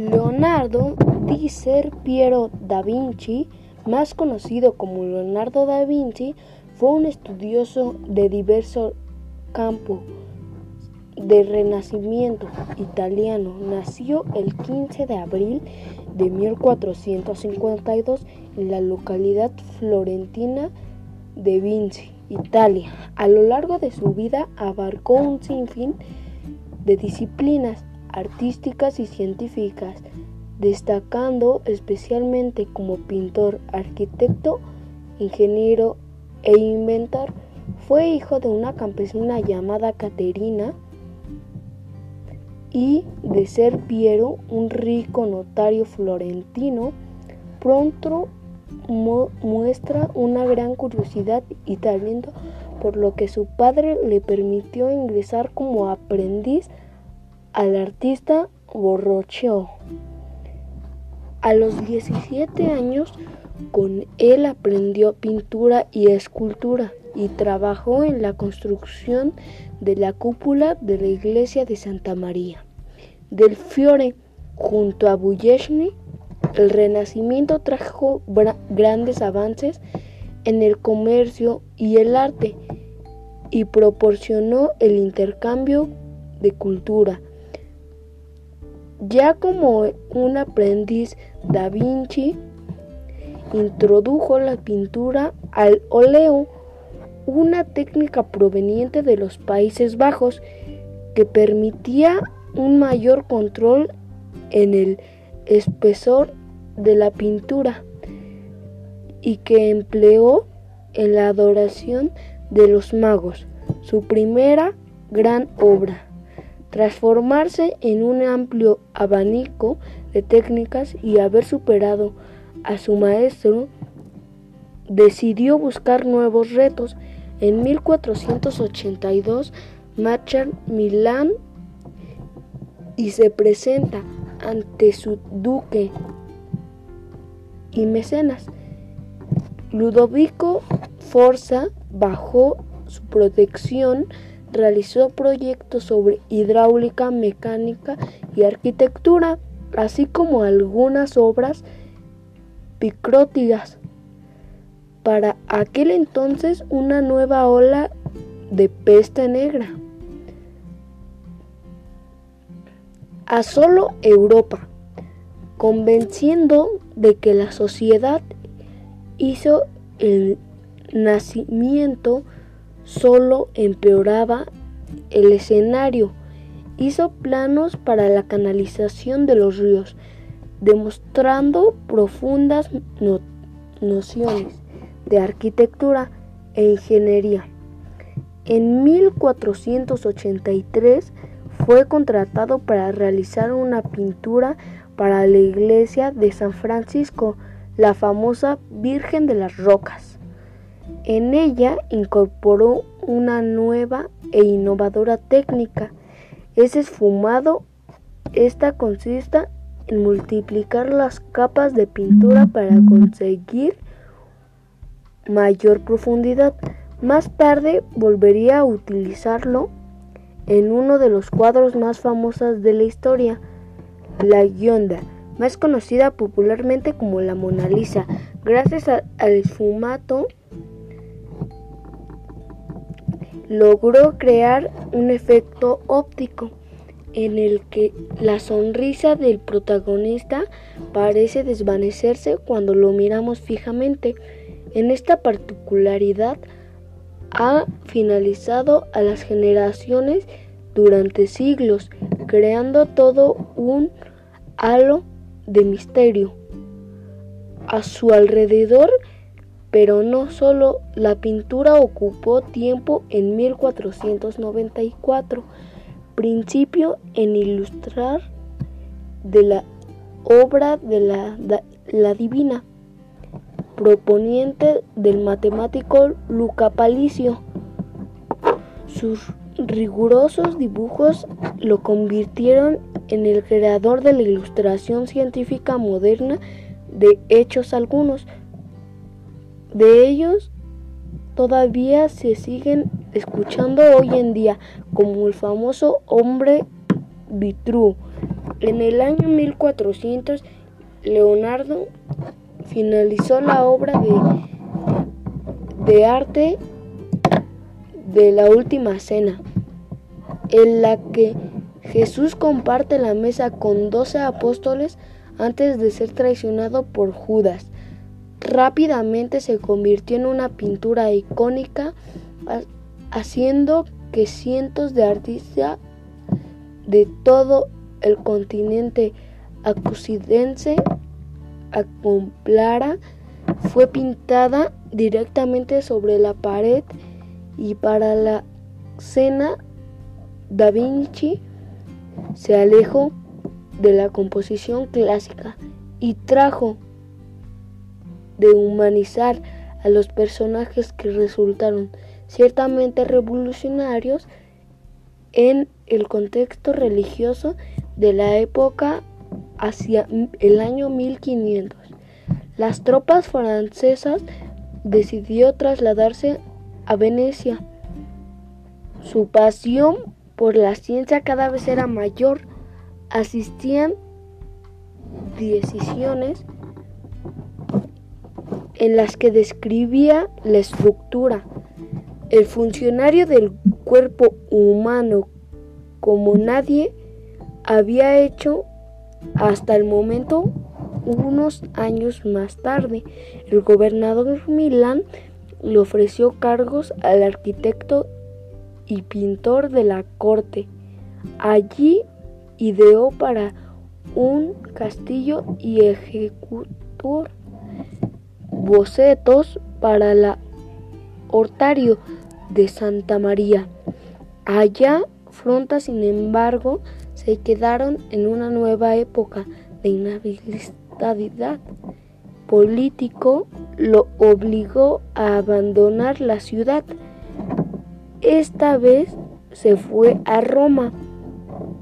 Leonardo di Ser Piero da Vinci, más conocido como Leonardo da Vinci, fue un estudioso de diversos campos del Renacimiento italiano. Nació el 15 de abril de 1452 en la localidad florentina de Vinci, Italia. A lo largo de su vida abarcó un sinfín de disciplinas artísticas y científicas, destacando especialmente como pintor, arquitecto, ingeniero e inventor. Fue hijo de una campesina llamada Caterina y de ser Piero, un rico notario florentino. Pronto muestra una gran curiosidad y talento, por lo que su padre le permitió ingresar como aprendiz al artista Borrocheo. A los 17 años, con él aprendió pintura y escultura y trabajó en la construcción de la cúpula de la iglesia de Santa María del Fiore junto a Bujeshny el Renacimiento trajo grandes avances en el comercio y el arte y proporcionó el intercambio de cultura. Ya como un aprendiz, Da Vinci introdujo la pintura al óleo, una técnica proveniente de los Países Bajos que permitía un mayor control en el espesor de la pintura y que empleó en la adoración de los magos, su primera gran obra. Transformarse en un amplio abanico de técnicas y haber superado a su maestro, decidió buscar nuevos retos. En 1482 marcha Milán y se presenta ante su duque y mecenas. Ludovico Forza, bajo su protección, realizó proyectos sobre hidráulica, mecánica y arquitectura, así como algunas obras picróticas. Para aquel entonces una nueva ola de peste negra. A solo Europa convenciendo de que la sociedad hizo el nacimiento solo empeoraba el escenario, hizo planos para la canalización de los ríos, demostrando profundas nociones de arquitectura e ingeniería. En 1483 fue contratado para realizar una pintura para la iglesia de San Francisco, la famosa Virgen de las Rocas. En ella incorporó una nueva e innovadora técnica. Es esfumado. Esta consiste en multiplicar las capas de pintura para conseguir mayor profundidad. Más tarde volvería a utilizarlo en uno de los cuadros más famosos de la historia, la Gionda, más conocida popularmente como la Mona Lisa, gracias al esfumato logró crear un efecto óptico en el que la sonrisa del protagonista parece desvanecerse cuando lo miramos fijamente. En esta particularidad ha finalizado a las generaciones durante siglos, creando todo un halo de misterio a su alrededor, pero no solo la pintura ocupó tiempo en 1494, principio en ilustrar de la obra de la, la divina, proponiente del matemático Luca Palicio. Sus rigurosos dibujos lo convirtieron en el creador de la ilustración científica moderna de hechos algunos. De ellos todavía se siguen escuchando hoy en día, como el famoso hombre Vitru, En el año 1400, Leonardo finalizó la obra de, de arte de la Última Cena, en la que Jesús comparte la mesa con doce apóstoles antes de ser traicionado por Judas. Rápidamente se convirtió en una pintura icónica, haciendo que cientos de artistas de todo el continente acusidense acomplara fue pintada directamente sobre la pared y para la cena Da Vinci se alejó de la composición clásica y trajo de humanizar a los personajes que resultaron ciertamente revolucionarios en el contexto religioso de la época hacia el año 1500. Las tropas francesas decidió trasladarse a Venecia. Su pasión por la ciencia cada vez era mayor. Asistían decisiones en las que describía la estructura, el funcionario del cuerpo humano como nadie había hecho hasta el momento unos años más tarde. El gobernador Milán le ofreció cargos al arquitecto y pintor de la corte. Allí ideó para un castillo y ejecutó bocetos para el ortario de Santa María. Allá Fronta, sin embargo, se quedaron en una nueva época de inhabilidad político, lo obligó a abandonar la ciudad. Esta vez se fue a Roma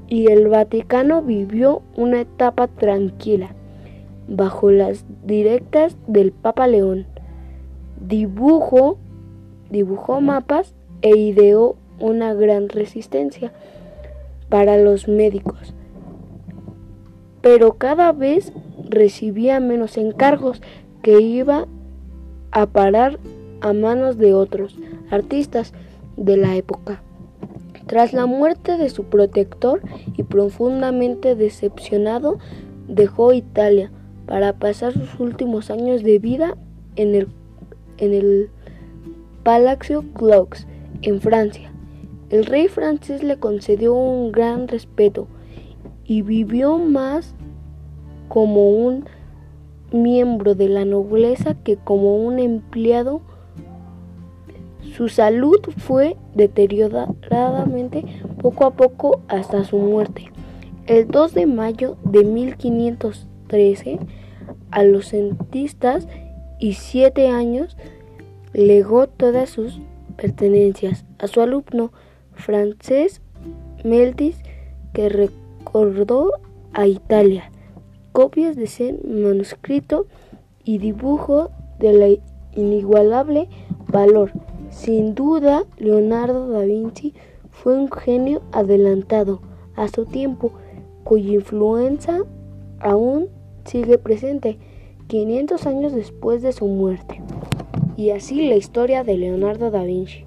y el Vaticano vivió una etapa tranquila bajo las directas del Papa León. Dibujó, dibujó mapas e ideó una gran resistencia para los médicos, pero cada vez recibía menos encargos que iba a parar a manos de otros artistas de la época. Tras la muerte de su protector y profundamente decepcionado, dejó Italia para pasar sus últimos años de vida en el, en el Palazzo Clox, en Francia. El rey francés le concedió un gran respeto y vivió más como un miembro de la nobleza que como un empleado. Su salud fue deterioradamente poco a poco hasta su muerte. El 2 de mayo de 1513, a los centistas y siete años, legó todas sus pertenencias a su alumno francés Meltis que recordó a Italia copias de ese manuscrito y dibujo de la inigualable valor. Sin duda, Leonardo da Vinci fue un genio adelantado a su tiempo, cuya influencia aún sigue presente 500 años después de su muerte. Y así la historia de Leonardo da Vinci.